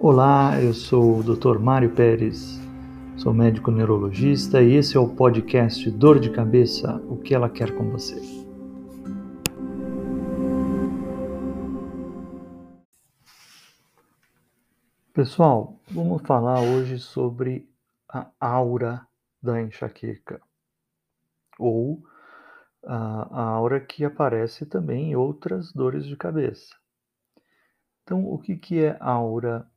Olá, eu sou o Dr. Mário Pérez, sou médico neurologista e esse é o podcast Dor de Cabeça: O que ela quer com você. Pessoal, vamos falar hoje sobre a aura da enxaqueca ou a, aura que aparece também em outras dores de cabeça. Então, o que, que é aura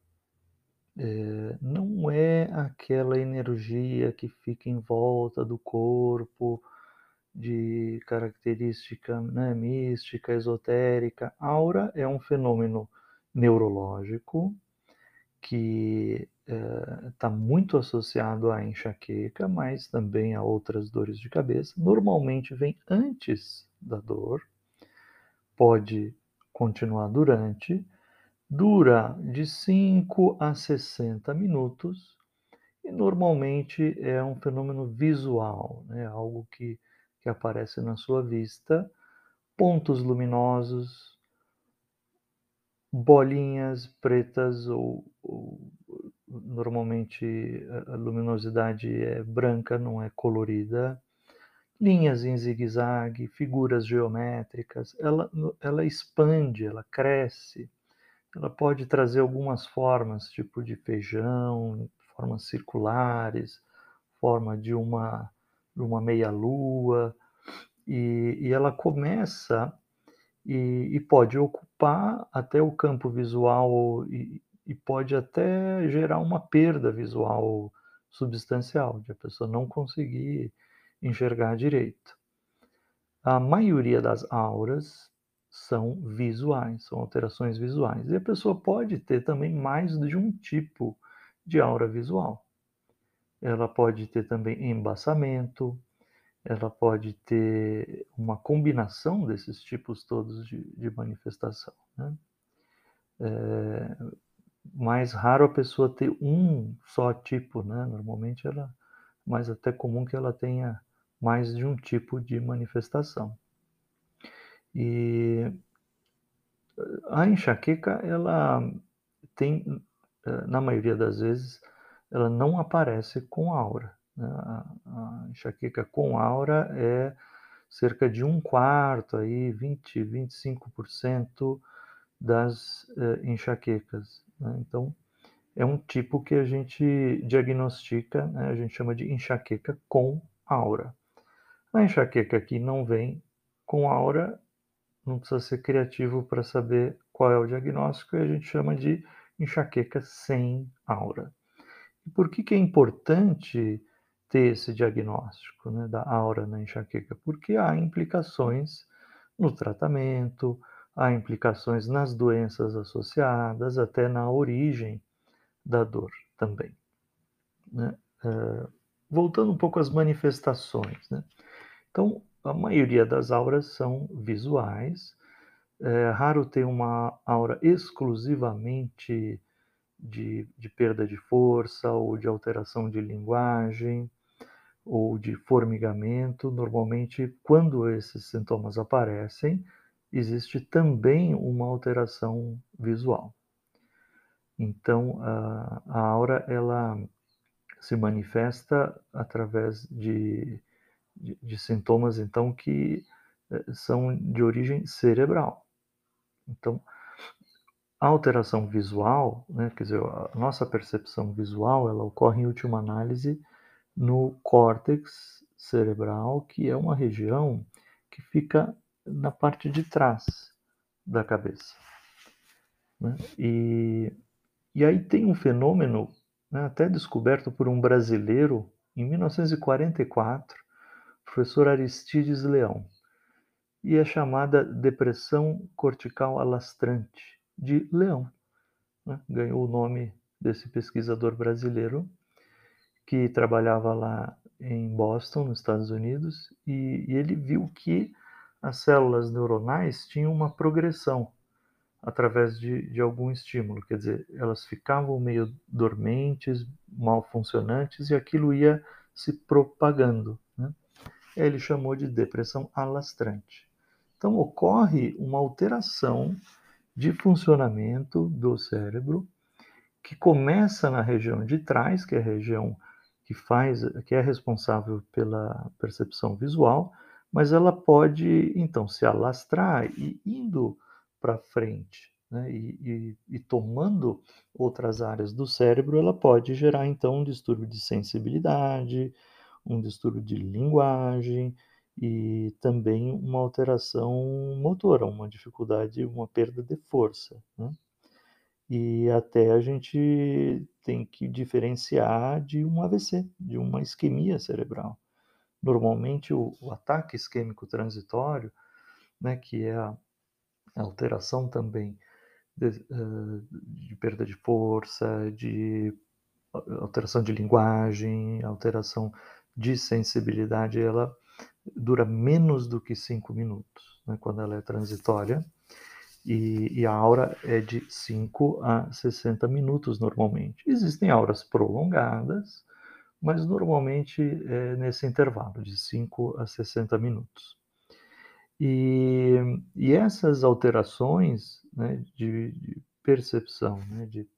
é, não é aquela energia que fica em volta do corpo, de característica né, mística, esotérica. Aura é um fenômeno neurológico que está é, muito associado à enxaqueca, mas também a outras dores de cabeça. Normalmente vem antes da dor, pode continuar durante, dura de 5 a 60 minutos e normalmente é um fenômeno visual, né? algo que, que aparece na sua vista, pontos luminosos, bolinhas pretas ou, ou normalmente a luminosidade é branca, não é colorida, linhas em zigue-zague, figuras geométricas, ela, ela expande, ela cresce ela pode trazer algumas formas, tipo de feijão, formas circulares, forma de uma, de uma meia-lua, e, e, ela começa e, e, pode ocupar até o campo visual e, e pode até gerar uma perda visual substancial, de a pessoa não conseguir enxergar direito. A maioria das auras são visuais, são alterações visuais. E a pessoa pode ter também mais de um tipo de aura visual. Ela pode ter também embaçamento, ela pode ter uma combinação desses tipos todos de, de manifestação. Né? É mais raro a pessoa ter um só tipo, né? Normalmente ela, mais até comum que ela tenha mais de um tipo de manifestação. E a enxaqueca, ela tem, eh, na maioria das vezes, ela não aparece com aura. Né? A enxaqueca com aura é cerca de um quarto, aí 20, 25% das eh, enxaquecas. Né? Então, é um tipo que a gente diagnostica, né? a gente chama de enxaqueca com aura. A enxaqueca que não vem com aura, não precisa ser criativo para saber qual é o diagnóstico e a gente chama de enxaqueca sem aura. E por que, que é importante ter esse diagnóstico né, da aura na enxaqueca? Porque há implicações no tratamento, há implicações nas doenças associadas, até na origem da dor também. Né? Uh, voltando um pouco às manifestações. Né? Então, a maioria das auras são visuais. É raro ter uma aura exclusivamente de, de perda de força ou de alteração de linguagem ou de formigamento. Normalmente, quando esses sintomas aparecem, existe também uma alteração visual. Então, a, a aura ela se manifesta através de de, de sintomas, então, que eh, são de origem cerebral. Então, a alteração visual, né, quer dizer, a nossa percepção visual, ela ocorre em última análise no córtex cerebral, que é uma região que fica na parte de trás da cabeça. Né? E, e aí tem um fenômeno, né, até descoberto por um brasileiro em 1944, professor Aristides Leão, e é chamada depressão cortical alastrante de Leão. Né? Ganhou o nome desse pesquisador brasileiro que trabalhava lá em Boston, nos Estados Unidos, e, e ele viu que as células neuronais tinham uma progressão através de, de, algum estímulo, quer dizer, elas ficavam meio dormentes, mal funcionantes, e aquilo ia se propagando. Ele chamou de depressão alastrante. Então, ocorre uma alteração de funcionamento do cérebro que começa na região de trás, que é a região que faz, que é responsável pela percepção visual, mas ela pode então se alastrar e indo para frente, né, e, e, e, tomando outras áreas do cérebro, ela pode gerar então um distúrbio de sensibilidade, um distúrbio de linguagem e também uma alteração motora, uma dificuldade, uma perda de força. Né? E até a gente tem que diferenciar de um AVC, de uma isquemia cerebral. Normalmente, o, o ataque isquêmico transitório, né, que é a, alteração também de, uh, de, perda de força, de alteração de linguagem, alteração de sensibilidade, ela dura menos do que 5 minutos, né, quando ela é transitória. E, e, a aura é de 5 a 60 minutos normalmente. Existem auras prolongadas, mas normalmente é nesse intervalo de 5 a 60 minutos. E, e essas alterações né, de, de, percepção, né, de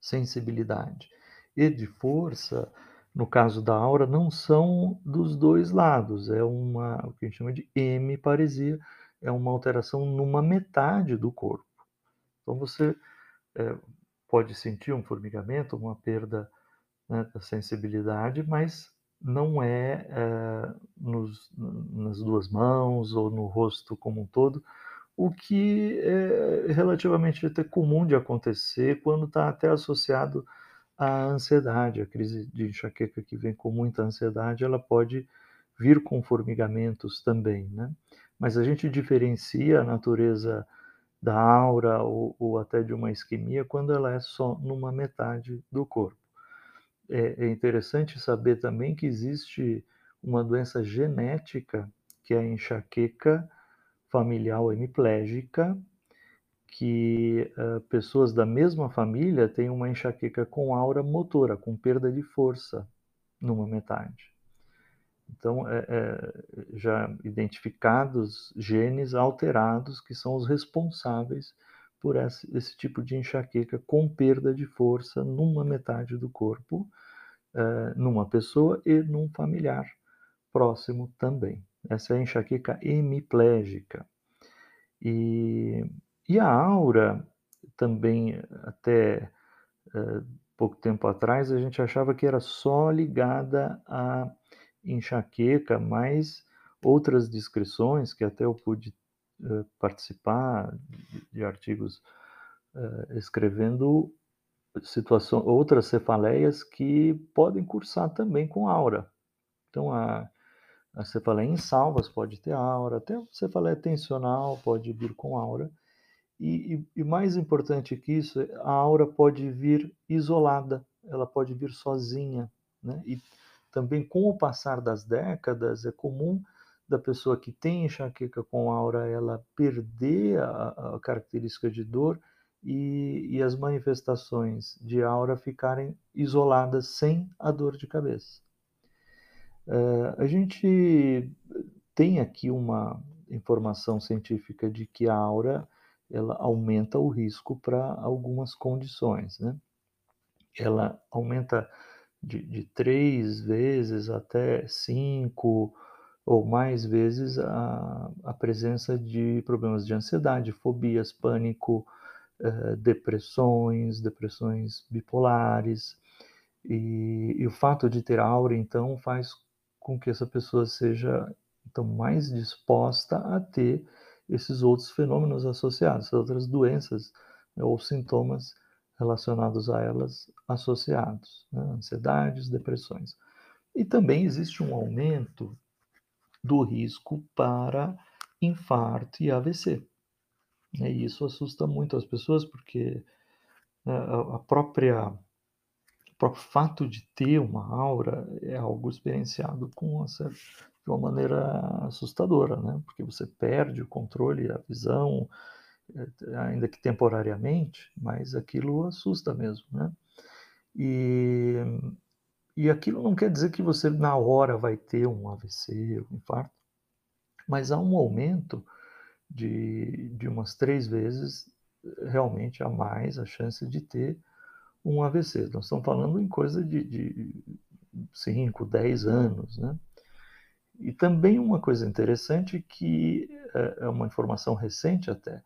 sensibilidade e de força, no caso da aura, não são dos dois lados, é uma, o que a gente chama de hemiparesia, é uma alteração numa metade do corpo. Então você é, pode sentir um formigamento, uma perda né, da sensibilidade, mas não é, é nos, nas duas mãos ou no rosto como um todo, o que é relativamente até comum de acontecer quando está até associado à ansiedade, a crise de enxaqueca que vem com muita ansiedade, ela pode vir com formigamentos também, né? Mas a gente diferencia a natureza da aura ou, ou até de uma isquemia quando ela é só numa metade do corpo é, é interessante saber também que existe uma doença genética, que é a enxaqueca familiar hemiplégica, que uh, pessoas da mesma família têm uma enxaqueca com aura motora, com perda de força numa metade. Então, é, é, já identificados genes alterados que são os responsáveis por esse, esse, tipo de enxaqueca com perda de força numa metade do corpo, uh, numa pessoa e num familiar próximo também. Essa é a enxaqueca hemiplégica. E, e a aura também, até uh, pouco tempo atrás, a gente achava que era só ligada à enxaqueca, mas outras descrições que até eu pude uh, participar de, de artigos uh, escrevendo situação, outras cefaleias que podem cursar também com aura. Então, a, a cefaleia em salvas pode ter aura, até a cefaleia tensional pode vir com aura. E, e, e, mais importante que isso, a aura pode vir isolada, ela pode vir sozinha. Né? E também, com o passar das décadas, é comum da pessoa que tem enxaqueca com aura ela perder a, a característica de dor e, e as manifestações de aura ficarem isoladas sem a dor de cabeça. Uh, a gente tem aqui uma informação científica de que a aura ela aumenta o risco para algumas condições, né? Ela aumenta de, de três vezes até cinco ou mais vezes a, a presença de problemas de ansiedade, fobias, pânico, eh, depressões, depressões bipolares. E, e, o fato de ter aura, então, faz com que essa pessoa seja então mais disposta a ter esses outros fenômenos associados, outras doenças né, ou sintomas relacionados a elas associados, né, ansiedades, depressões. E também existe um aumento do risco para infarto e AVC. E isso assusta muito as pessoas, porque né, a própria, o próprio fato de ter uma aura é algo experienciado com essa, de uma maneira assustadora, né? porque você perde o controle, a visão, eh, ainda que temporariamente, mas aquilo assusta mesmo. Né? E, e aquilo não quer dizer que você na hora vai ter um AVC, um infarto, mas há um aumento de, de umas três vezes realmente a mais a chance de ter um AVC. Nós estamos falando em coisa de 5, 10 anos, né? E também uma coisa interessante que é, é uma informação recente até,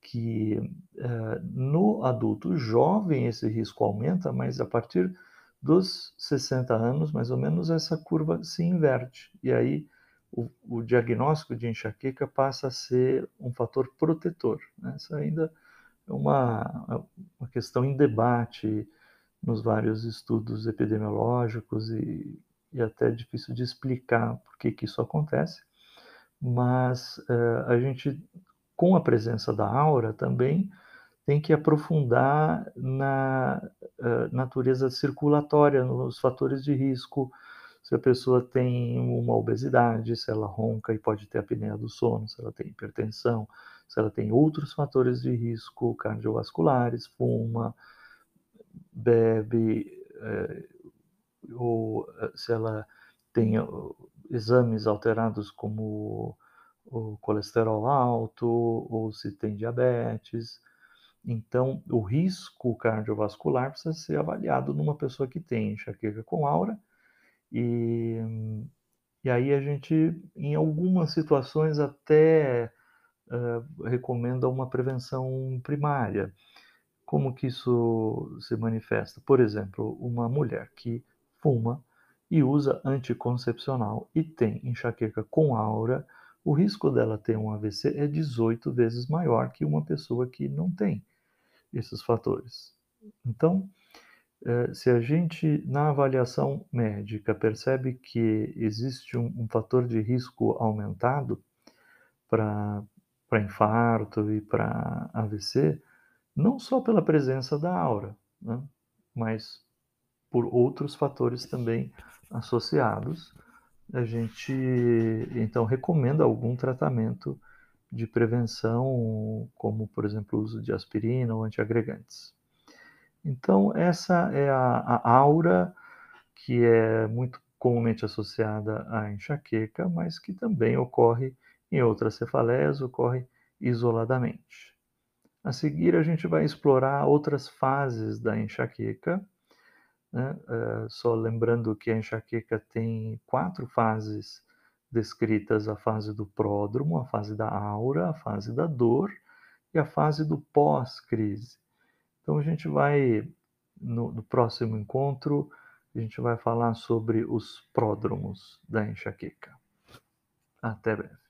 que é, no adulto jovem esse risco aumenta, mas a partir dos 60 anos, mais ou menos, essa curva se inverte. E aí o, o diagnóstico de enxaqueca passa a ser um fator protetor. Né? Isso ainda é uma, uma questão em debate nos vários estudos epidemiológicos e, e até difícil de explicar por que, que isso acontece. Mas uh, a gente, com a presença da aura, também tem que aprofundar na uh, natureza circulatória, nos fatores de risco, se a pessoa tem uma obesidade, se ela ronca e pode ter apneia do sono, se ela tem hipertensão, se ela tem outros fatores de risco cardiovasculares, fuma, bebe, é, ou eh, se ela tem exames alterados como o colesterol alto, ou se tem diabetes. Então, o risco cardiovascular precisa ser avaliado numa pessoa que tem enxaqueca com aura e, e aí a gente, em algumas situações, até uh, recomenda uma prevenção primária. Como que isso se manifesta? Por exemplo, uma mulher que fuma e usa anticoncepcional e tem enxaqueca com aura, o risco dela ter um AVC é 18 vezes maior que uma pessoa que não tem esses fatores. Então, eh, se a gente, na avaliação médica, percebe que existe um, um fator de risco aumentado para infarto e para AVC, não só pela presença da aura, né, mas por outros fatores também associados, a gente então recomenda algum tratamento de prevenção, como por exemplo o uso de aspirina ou antiagregantes. Então, essa é a, a aura que é muito comumente associada à enxaqueca, mas que também ocorre em outras cefaleias, ocorre isoladamente. A seguir, a gente vai explorar outras fases da enxaqueca. Né? Uh, só lembrando que a enxaqueca tem quatro fases descritas: a fase do pródromo, a fase da aura, a fase da dor e a fase do pós-crise. Então a gente vai, no, no próximo encontro, a gente vai falar sobre os pródromos da enxaqueca. Até breve.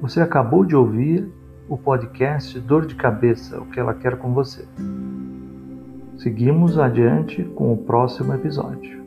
Você acabou de ouvir o podcast Dor de Cabeça, o que ela quer com você. Seguimos adiante com o próximo episódio.